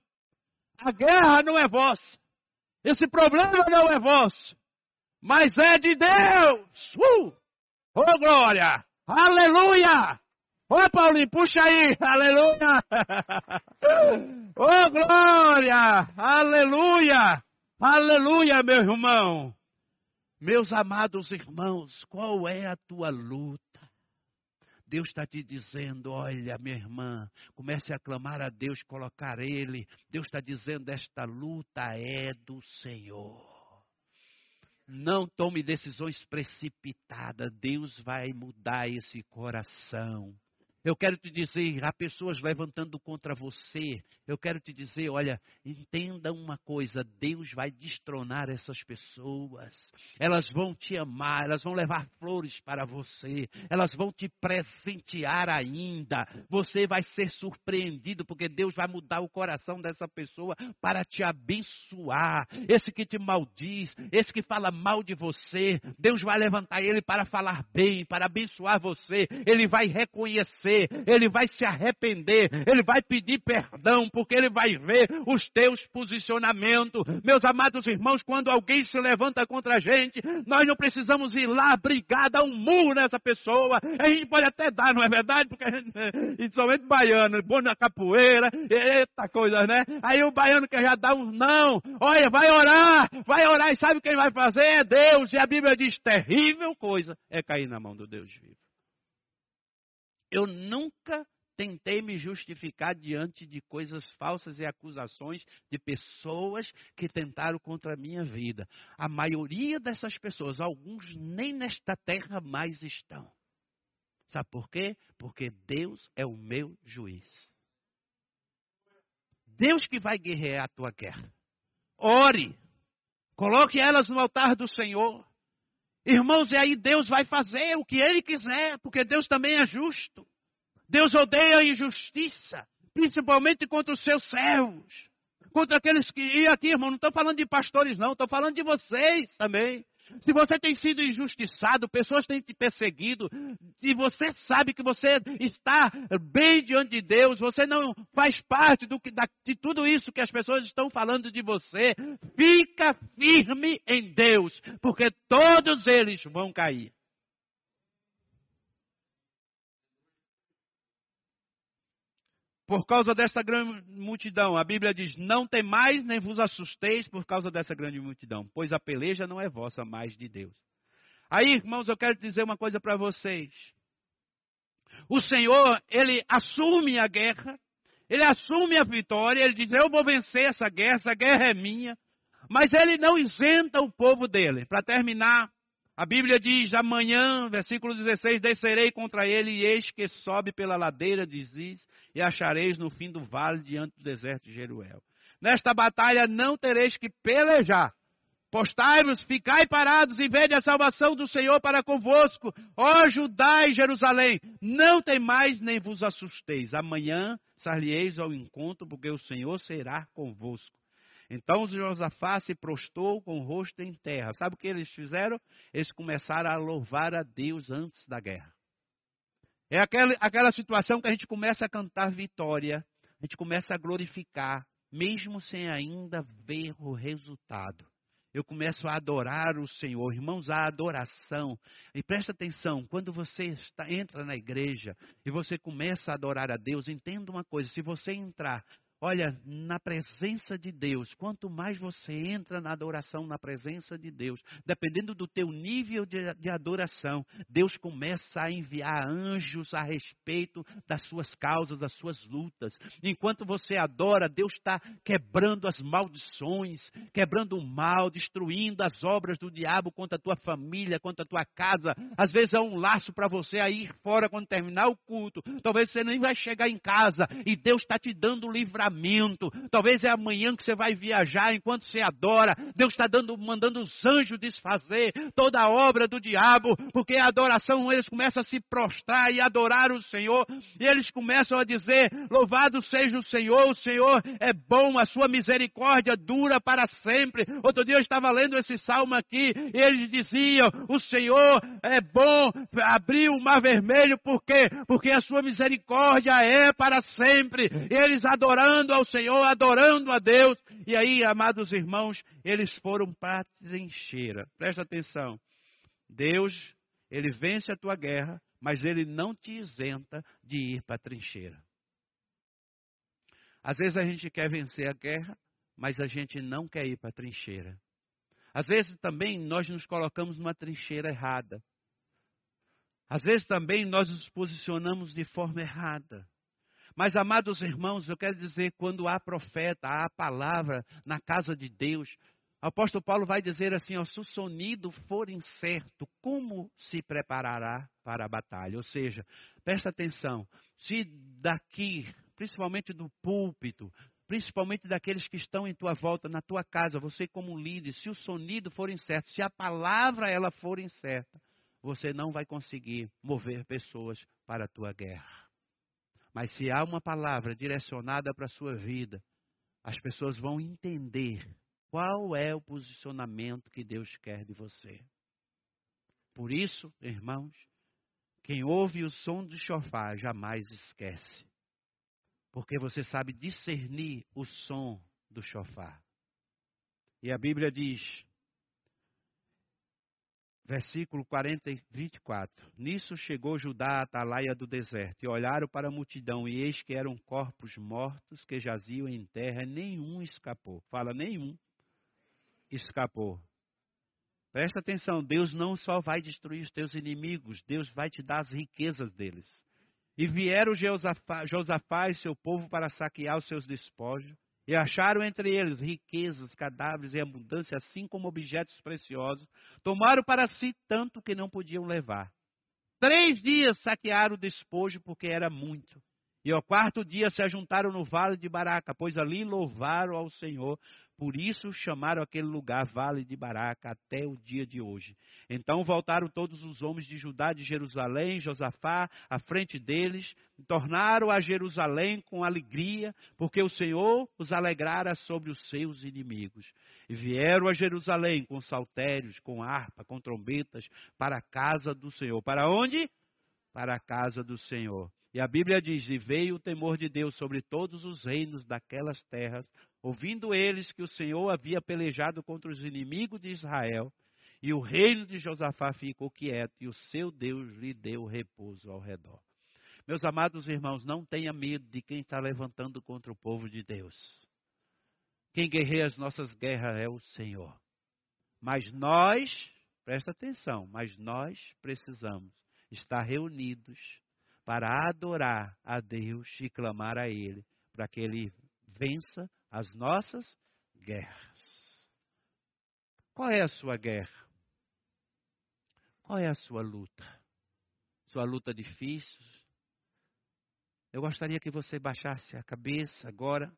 a guerra não é vossa, esse problema não é vosso, mas é de Deus. Uh! Oh glória! Aleluia! Ô Paulinho, puxa aí, (laughs) aleluia! (laughs) Ô oh, glória! Aleluia! Aleluia, meu irmão! Meus amados irmãos, qual é a tua luta? Deus está te dizendo: olha, minha irmã, comece a clamar a Deus, colocar Ele. Deus está dizendo: esta luta é do Senhor. Não tome decisões precipitadas. Deus vai mudar esse coração. Eu quero te dizer, há pessoas levantando contra você. Eu quero te dizer, olha, entenda uma coisa: Deus vai destronar essas pessoas. Elas vão te amar, elas vão levar flores para você, elas vão te presentear ainda. Você vai ser surpreendido, porque Deus vai mudar o coração dessa pessoa para te abençoar. Esse que te maldiz, esse que fala mal de você, Deus vai levantar ele para falar bem, para abençoar você. Ele vai reconhecer ele vai se arrepender, ele vai pedir perdão, porque ele vai ver os teus posicionamentos. Meus amados irmãos, quando alguém se levanta contra a gente, nós não precisamos ir lá brigar, dar um murro nessa pessoa. A gente pode até dar, não é verdade? Porque a gente, (laughs) principalmente baiano, bom na capoeira, eita coisa, né? Aí o baiano quer já dar um não, olha, vai orar, vai orar, e sabe quem vai fazer? É Deus. E a Bíblia diz: terrível coisa é cair na mão do Deus vivo. Eu nunca tentei me justificar diante de coisas falsas e acusações de pessoas que tentaram contra a minha vida. A maioria dessas pessoas, alguns nem nesta terra mais estão. Sabe por quê? Porque Deus é o meu juiz. Deus que vai guerrear a tua guerra. Ore. Coloque elas no altar do Senhor. Irmãos, e aí Deus vai fazer o que Ele quiser, porque Deus também é justo. Deus odeia a injustiça, principalmente contra os seus servos, contra aqueles que. E aqui, irmão, não estou falando de pastores, não, estou falando de vocês também. Se você tem sido injustiçado, pessoas têm te perseguido, e você sabe que você está bem diante de Deus, você não faz parte do da, de tudo isso que as pessoas estão falando de você, fica firme em Deus, porque todos eles vão cair. Por causa dessa grande multidão. A Bíblia diz: Não tem mais nem vos assusteis por causa dessa grande multidão, pois a peleja não é vossa, mas de Deus. Aí, irmãos, eu quero dizer uma coisa para vocês. O Senhor, ele assume a guerra, ele assume a vitória, ele diz: Eu vou vencer essa guerra, essa guerra é minha. Mas ele não isenta o povo dele. Para terminar, a Bíblia diz: Amanhã, versículo 16: Descerei contra ele, e eis que sobe pela ladeira de Ziz, e achareis no fim do vale diante do deserto de Jeruel. Nesta batalha não tereis que pelejar. Postai-vos, ficai parados e vede a salvação do Senhor para convosco. Ó Judá e Jerusalém, não tem mais nem vos assusteis. Amanhã sar-lhe-eis ao encontro, porque o Senhor será convosco. Então Josafá se prostou com o rosto em terra. Sabe o que eles fizeram? Eles começaram a louvar a Deus antes da guerra. É aquela, aquela situação que a gente começa a cantar vitória, a gente começa a glorificar, mesmo sem ainda ver o resultado. Eu começo a adorar o Senhor. Irmãos, a adoração. E presta atenção, quando você está, entra na igreja e você começa a adorar a Deus, entenda uma coisa: se você entrar Olha, na presença de Deus, quanto mais você entra na adoração, na presença de Deus, dependendo do teu nível de, de, adoração, Deus começa a enviar anjos a respeito das suas causas, das suas lutas. Enquanto você adora, Deus está quebrando as maldições, quebrando o mal, destruindo as obras do diabo contra a tua família, contra a tua casa. Às vezes é um laço para você a ir fora quando terminar o culto. Talvez você nem vai chegar em casa e Deus está te dando livramento livramento. Talvez é amanhã que você vai viajar enquanto você adora. Deus está dando, mandando os anjos desfazer toda a obra do diabo, porque a adoração eles começam a se prostrar e adorar o Senhor, e eles começam a dizer: Louvado seja o Senhor, o Senhor é bom, a sua misericórdia dura para sempre. Outro dia eu estava lendo esse salmo aqui, e eles diziam: O Senhor é bom, abriu o mar vermelho, por quê? Porque a sua misericórdia é para sempre. E eles adorando adorando ao Senhor, adorando a Deus. E aí, amados irmãos, eles foram para a trincheira. Presta atenção. Deus, ele vence a tua guerra, mas ele não te isenta de ir para a trincheira. Às vezes a gente quer vencer a guerra, mas a gente não quer ir para a trincheira. Às vezes também nós nos colocamos numa trincheira errada. Às vezes também nós nos posicionamos de forma errada. Mas, amados irmãos, eu quero dizer, quando há profeta, há palavra na casa de Deus, o apóstolo Paulo vai dizer assim: ó, se o sonido for incerto, como se preparará para a batalha? Ou seja, presta atenção, se daqui, principalmente do púlpito, principalmente daqueles que estão em tua volta, na tua casa, você como líder, se o sonido for incerto, se a palavra ela for incerta, você não vai conseguir mover pessoas para a tua guerra. Mas se há uma palavra direcionada para a sua vida, as pessoas vão entender qual é o posicionamento que Deus quer de você. Por isso, irmãos, quem ouve o som do chofar jamais esquece. Porque você sabe discernir o som do chofar. E a Bíblia diz: Versículo 40 e 24. Nisso chegou Judá à atalaia do deserto, e olharam para a multidão, e eis que eram corpos mortos que jaziam em terra, nenhum escapou. Fala, nenhum escapou. Presta atenção, Deus não só vai destruir os teus inimigos, Deus vai te dar as riquezas deles. E vieram Josafá, Josafá e seu povo para saquear os seus despojos, e acharam entre eles riquezas, cadáveres e abundância, assim como objetos preciosos. Tomaram para si tanto que não podiam levar. Três dias saquearam o despojo, porque era muito. E ao quarto dia se ajuntaram no vale de Baraca, pois ali louvaram ao Senhor, por isso chamaram aquele lugar Vale de Baraca até o dia de hoje. Então voltaram todos os homens de Judá de Jerusalém, Josafá, à frente deles, tornaram a Jerusalém com alegria, porque o Senhor os alegrara sobre os seus inimigos. E vieram a Jerusalém com saltérios, com harpa, com trombetas, para a casa do Senhor. Para onde? Para a casa do Senhor. E a Bíblia diz: E veio o temor de Deus sobre todos os reinos daquelas terras, ouvindo eles que o Senhor havia pelejado contra os inimigos de Israel, e o reino de Josafá ficou quieto, e o seu Deus lhe deu repouso ao redor. Meus amados irmãos, não tenha medo de quem está levantando contra o povo de Deus. Quem guerreia as nossas guerras é o Senhor. Mas nós, presta atenção, mas nós precisamos estar reunidos para adorar a Deus e clamar a Ele, para que Ele vença as nossas guerras. Qual é a sua guerra? Qual é a sua luta? Sua luta difícil? Eu gostaria que você baixasse a cabeça agora.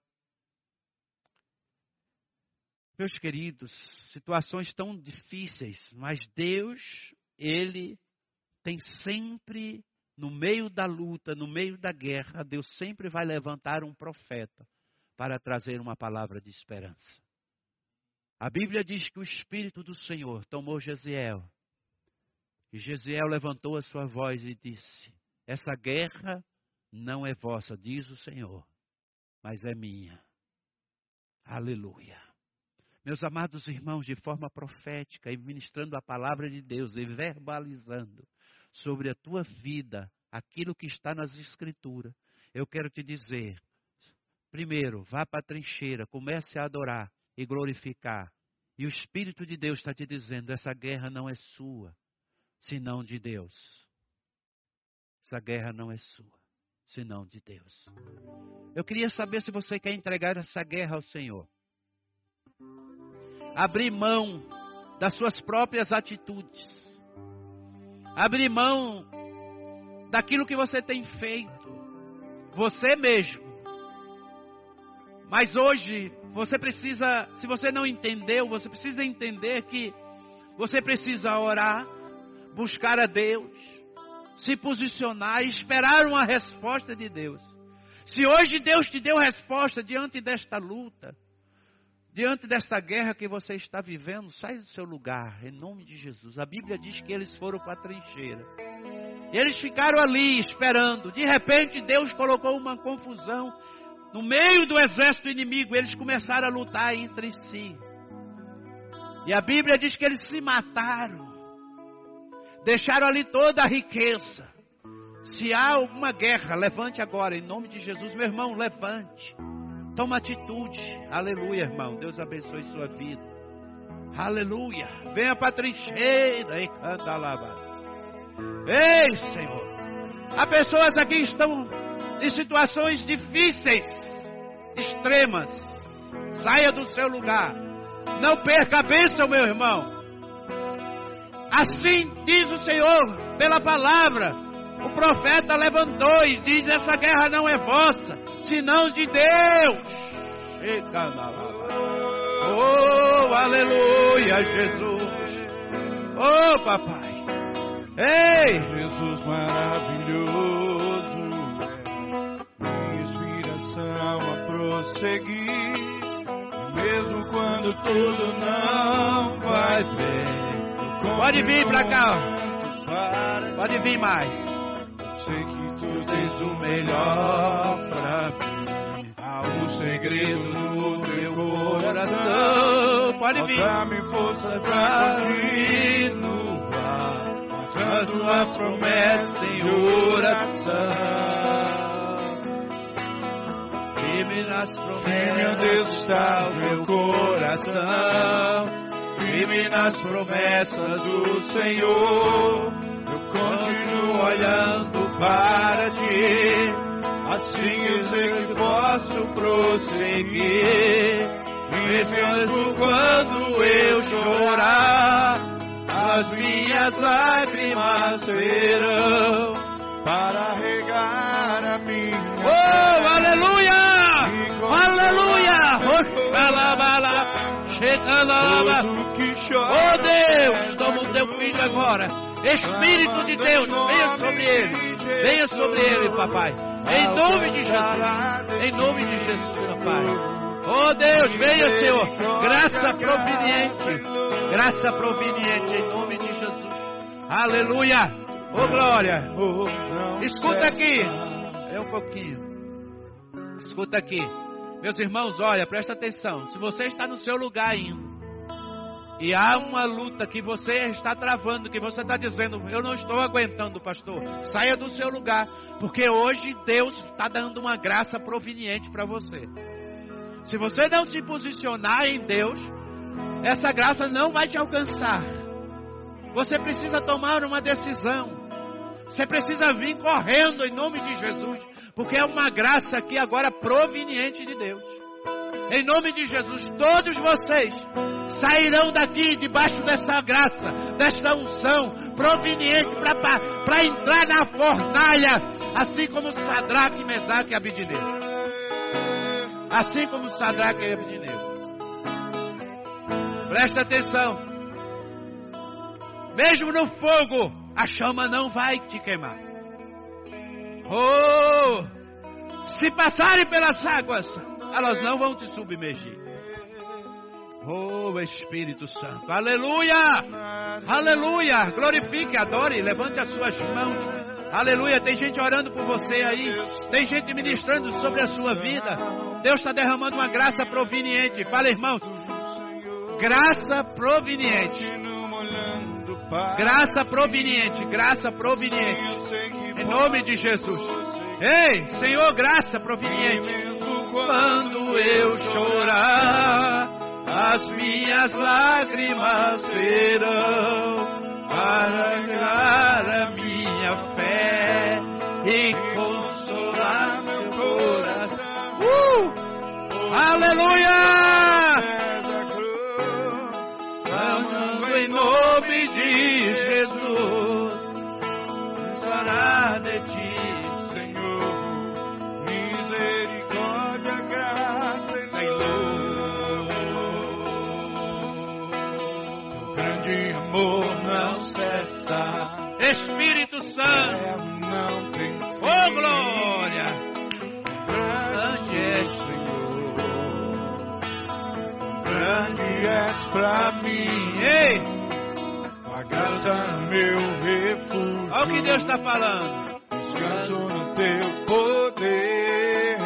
Meus queridos, situações tão difíceis, mas Deus, Ele tem sempre, no meio da luta, no meio da guerra, Deus sempre vai levantar um profeta para trazer uma palavra de esperança. A Bíblia diz que o Espírito do Senhor tomou Gesiel. E Gesiel levantou a sua voz e disse: Essa guerra não é vossa, diz o Senhor, mas é minha. Aleluia. Meus amados irmãos, de forma profética e ministrando a palavra de Deus e verbalizando sobre a tua vida aquilo que está nas Escrituras, eu quero te dizer: primeiro, vá para a trincheira, comece a adorar e glorificar. E o Espírito de Deus está te dizendo: essa guerra não é sua, senão de Deus. Essa guerra não é sua, senão de Deus. Eu queria saber se você quer entregar essa guerra ao Senhor. Abrir mão das suas próprias atitudes. Abrir mão daquilo que você tem feito. Você mesmo. Mas hoje você precisa, se você não entendeu, você precisa entender que você precisa orar, buscar a Deus, se posicionar e esperar uma resposta de Deus. Se hoje Deus te deu resposta diante desta luta, diante desta guerra que você está vivendo, sai do seu lugar, em nome de Jesus. A Bíblia diz que eles foram para a trincheira. Eles ficaram ali esperando. De repente, Deus colocou uma confusão no meio do exército inimigo, eles começaram a lutar entre si. E a Bíblia diz que eles se mataram. Deixaram ali toda a riqueza. Se há alguma guerra, levante agora, em nome de Jesus, meu irmão, levante. Toma atitude. Aleluia, irmão. Deus abençoe sua vida. Aleluia. Venha para a trincheira e canta lavas. Ei, Senhor. Há pessoas aqui que estão em situações difíceis extremas. Saia do seu lugar. Não perca a bênção, meu irmão. Assim diz o Senhor pela palavra. O profeta levantou e diz: Essa guerra não é vossa, senão de Deus. Oh, aleluia, Jesus. Oh, papai. Ei, Jesus maravilhoso. prosseguir, mesmo quando tudo não vai bem. Pode vir pra cá. Pode vir mais. Sei que tu tens o melhor pra mim. Há um segredo no teu coração. Pode vir. Dá-me força pra continuar. Mostrando as promessas em oração. Firme nas promessas, Deus está o meu coração. Firme nas promessas do Senhor. Continuo olhando para ti. Assim eu sei que posso prosseguir. Mesmo quando eu chorar, as minhas lágrimas serão para regar a minha. Oh, aleluia! Aleluia! Oh Deus, toma o teu filho agora. Espírito de Deus, venha sobre ele. Venha sobre ele, papai. Em nome de Jesus. Em nome de Jesus, papai. Oh Deus, venha, Senhor. Graça proveniente. Graça proveniente em nome de Jesus. Aleluia. Oh glória. Escuta aqui. É um pouquinho. Escuta aqui. Meus irmãos, olha, presta atenção. Se você está no seu lugar ainda, e há uma luta que você está travando, que você está dizendo, eu não estou aguentando, pastor, saia do seu lugar, porque hoje Deus está dando uma graça proveniente para você. Se você não se posicionar em Deus, essa graça não vai te alcançar. Você precisa tomar uma decisão. Você precisa vir correndo em nome de Jesus. Porque é uma graça aqui agora proveniente de Deus. Em nome de Jesus, todos vocês sairão daqui debaixo dessa graça, desta unção proveniente para entrar na fornalha, assim como Sadraque, Mesaque e Abidinego. Assim como Sadraque e Abidinego. Presta atenção. Mesmo no fogo, a chama não vai te queimar. Oh! Se passarem pelas águas, elas não vão te submergir. Oh Espírito Santo, aleluia! Aleluia! Glorifique, adore, levante as suas mãos. Aleluia! Tem gente orando por você aí, tem gente ministrando sobre a sua vida. Deus está derramando uma graça proveniente. Fala, irmãos, graça proveniente. Graça proveniente, graça proveniente. Em nome de Jesus. Ei, Senhor, graça proveniente. quando eu chorar, as minhas lágrimas serão para a minha fé e consolar meu coração. Uh! Aleluia! Clamando em nome Espírito Santo, É, oh glória! Grande és, Senhor. Grande és pra mim. Ei, A graça, meu refúgio. olha o que Deus está falando. Descanso no teu poder.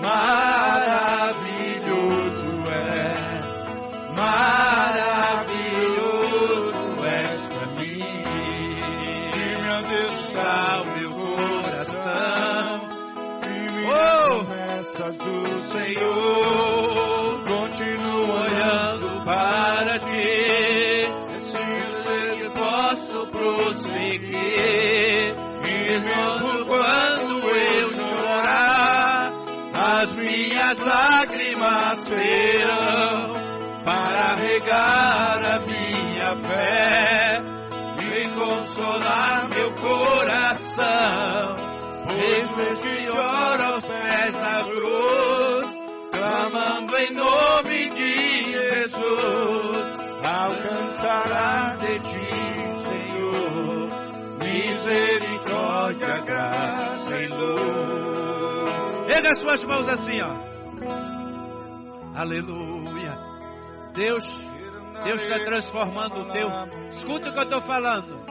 Maravilhoso do Senhor. Erga as suas mãos assim, ó. Aleluia. Deus, Deus está transformando o teu. Escuta o que eu estou falando.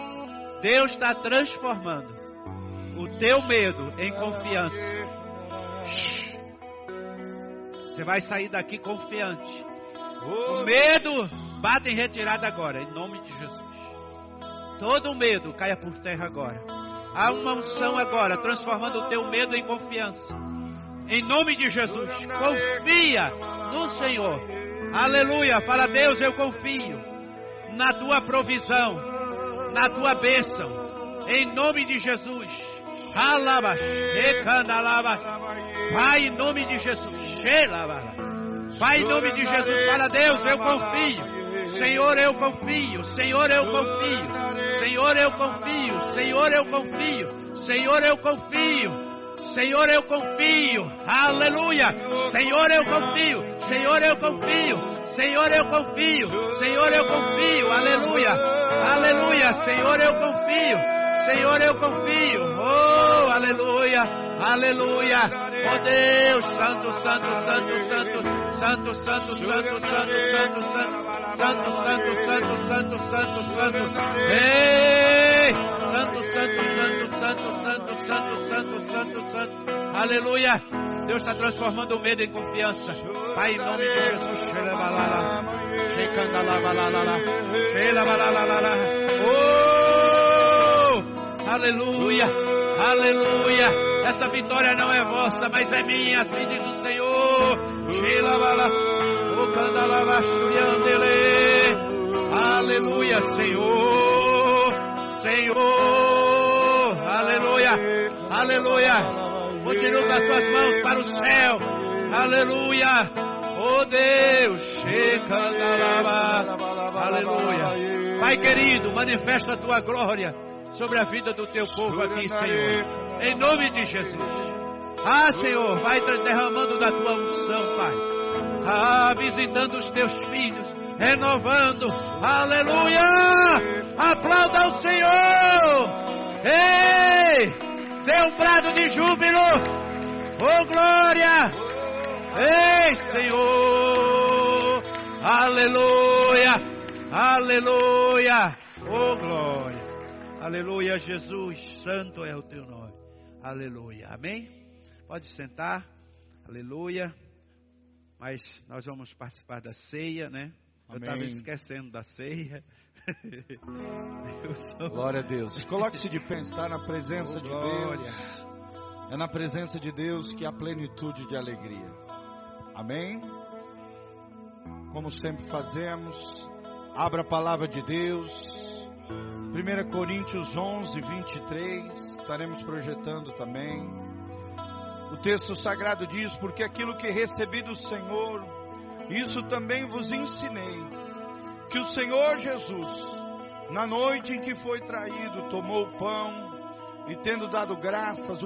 Deus está transformando o teu medo em confiança. Você vai sair daqui confiante. O medo bate em retirada agora, em nome de Jesus. Todo medo caia por terra agora. Há uma unção agora, transformando o teu medo em confiança. Em nome de Jesus, confia no Senhor. Aleluia. Fala, Deus, eu confio na tua provisão, na tua bênção. Em nome de Jesus. Alaba. Pai, em nome de Jesus. Pai, em nome de Jesus. Fala, Deus, eu confio. Senhor, eu confio. Senhor, eu confio. Senhor, eu confio. Senhor, eu confio. Senhor, eu confio. Senhor, eu confio. Aleluia. Senhor, eu confio. Senhor, eu confio. Senhor, eu confio. Senhor, eu confio. Aleluia. Aleluia. Senhor, eu confio. Senhor, eu confio. Oh, aleluia. Aleluia. Oh Deus, santo, santo, santo, santo. Santo, santo, santo, santo, santo, santo. Santo, santo, santo, santo, santo, santo. Ei! Santo, santo, santo, santo, santo, santo, santo, santo. Aleluia. Deus está transformando o medo em confiança. Pai, em nome de Jesus. Oh! Aleluia. Aleluia. Essa vitória não é vossa, mas é minha, assim diz o Senhor. Aleluia, Senhor. Senhor. Aleluia. Continue com as suas mãos para o céu. Aleluia. Oh Deus. Xecandalaba. Aleluia. Pai querido, manifesta a tua glória sobre a vida do teu povo aqui, Senhor. Em nome de Jesus. Ah, Senhor, vai derramando da tua unção, Pai. Ah, visitando os teus filhos, renovando. Aleluia! Aplauda o Senhor! Ei! Dê um brado de júbilo! Oh, glória! Ei, Senhor! Aleluia! Aleluia! Oh, glória! Aleluia, Jesus, santo é o teu nome. Aleluia. Amém? Pode sentar. Aleluia. Mas nós vamos participar da ceia, né? Eu estava Amém. esquecendo da ceia. Sou- (laughs) Glória a Deus. Coloque-se de pé, está na presença Oh, de glória. Deus. É na presença de Deus que há plenitude de alegria. Amém? Como sempre fazemos, abra a palavra de Deus. 1 Coríntios 11, 23. Estaremos projetando também. O texto sagrado diz: Porque aquilo que recebi do Senhor, isso também vos ensinei. Que o Senhor Jesus, na noite em que foi traído, tomou o pão e, tendo dado graças, o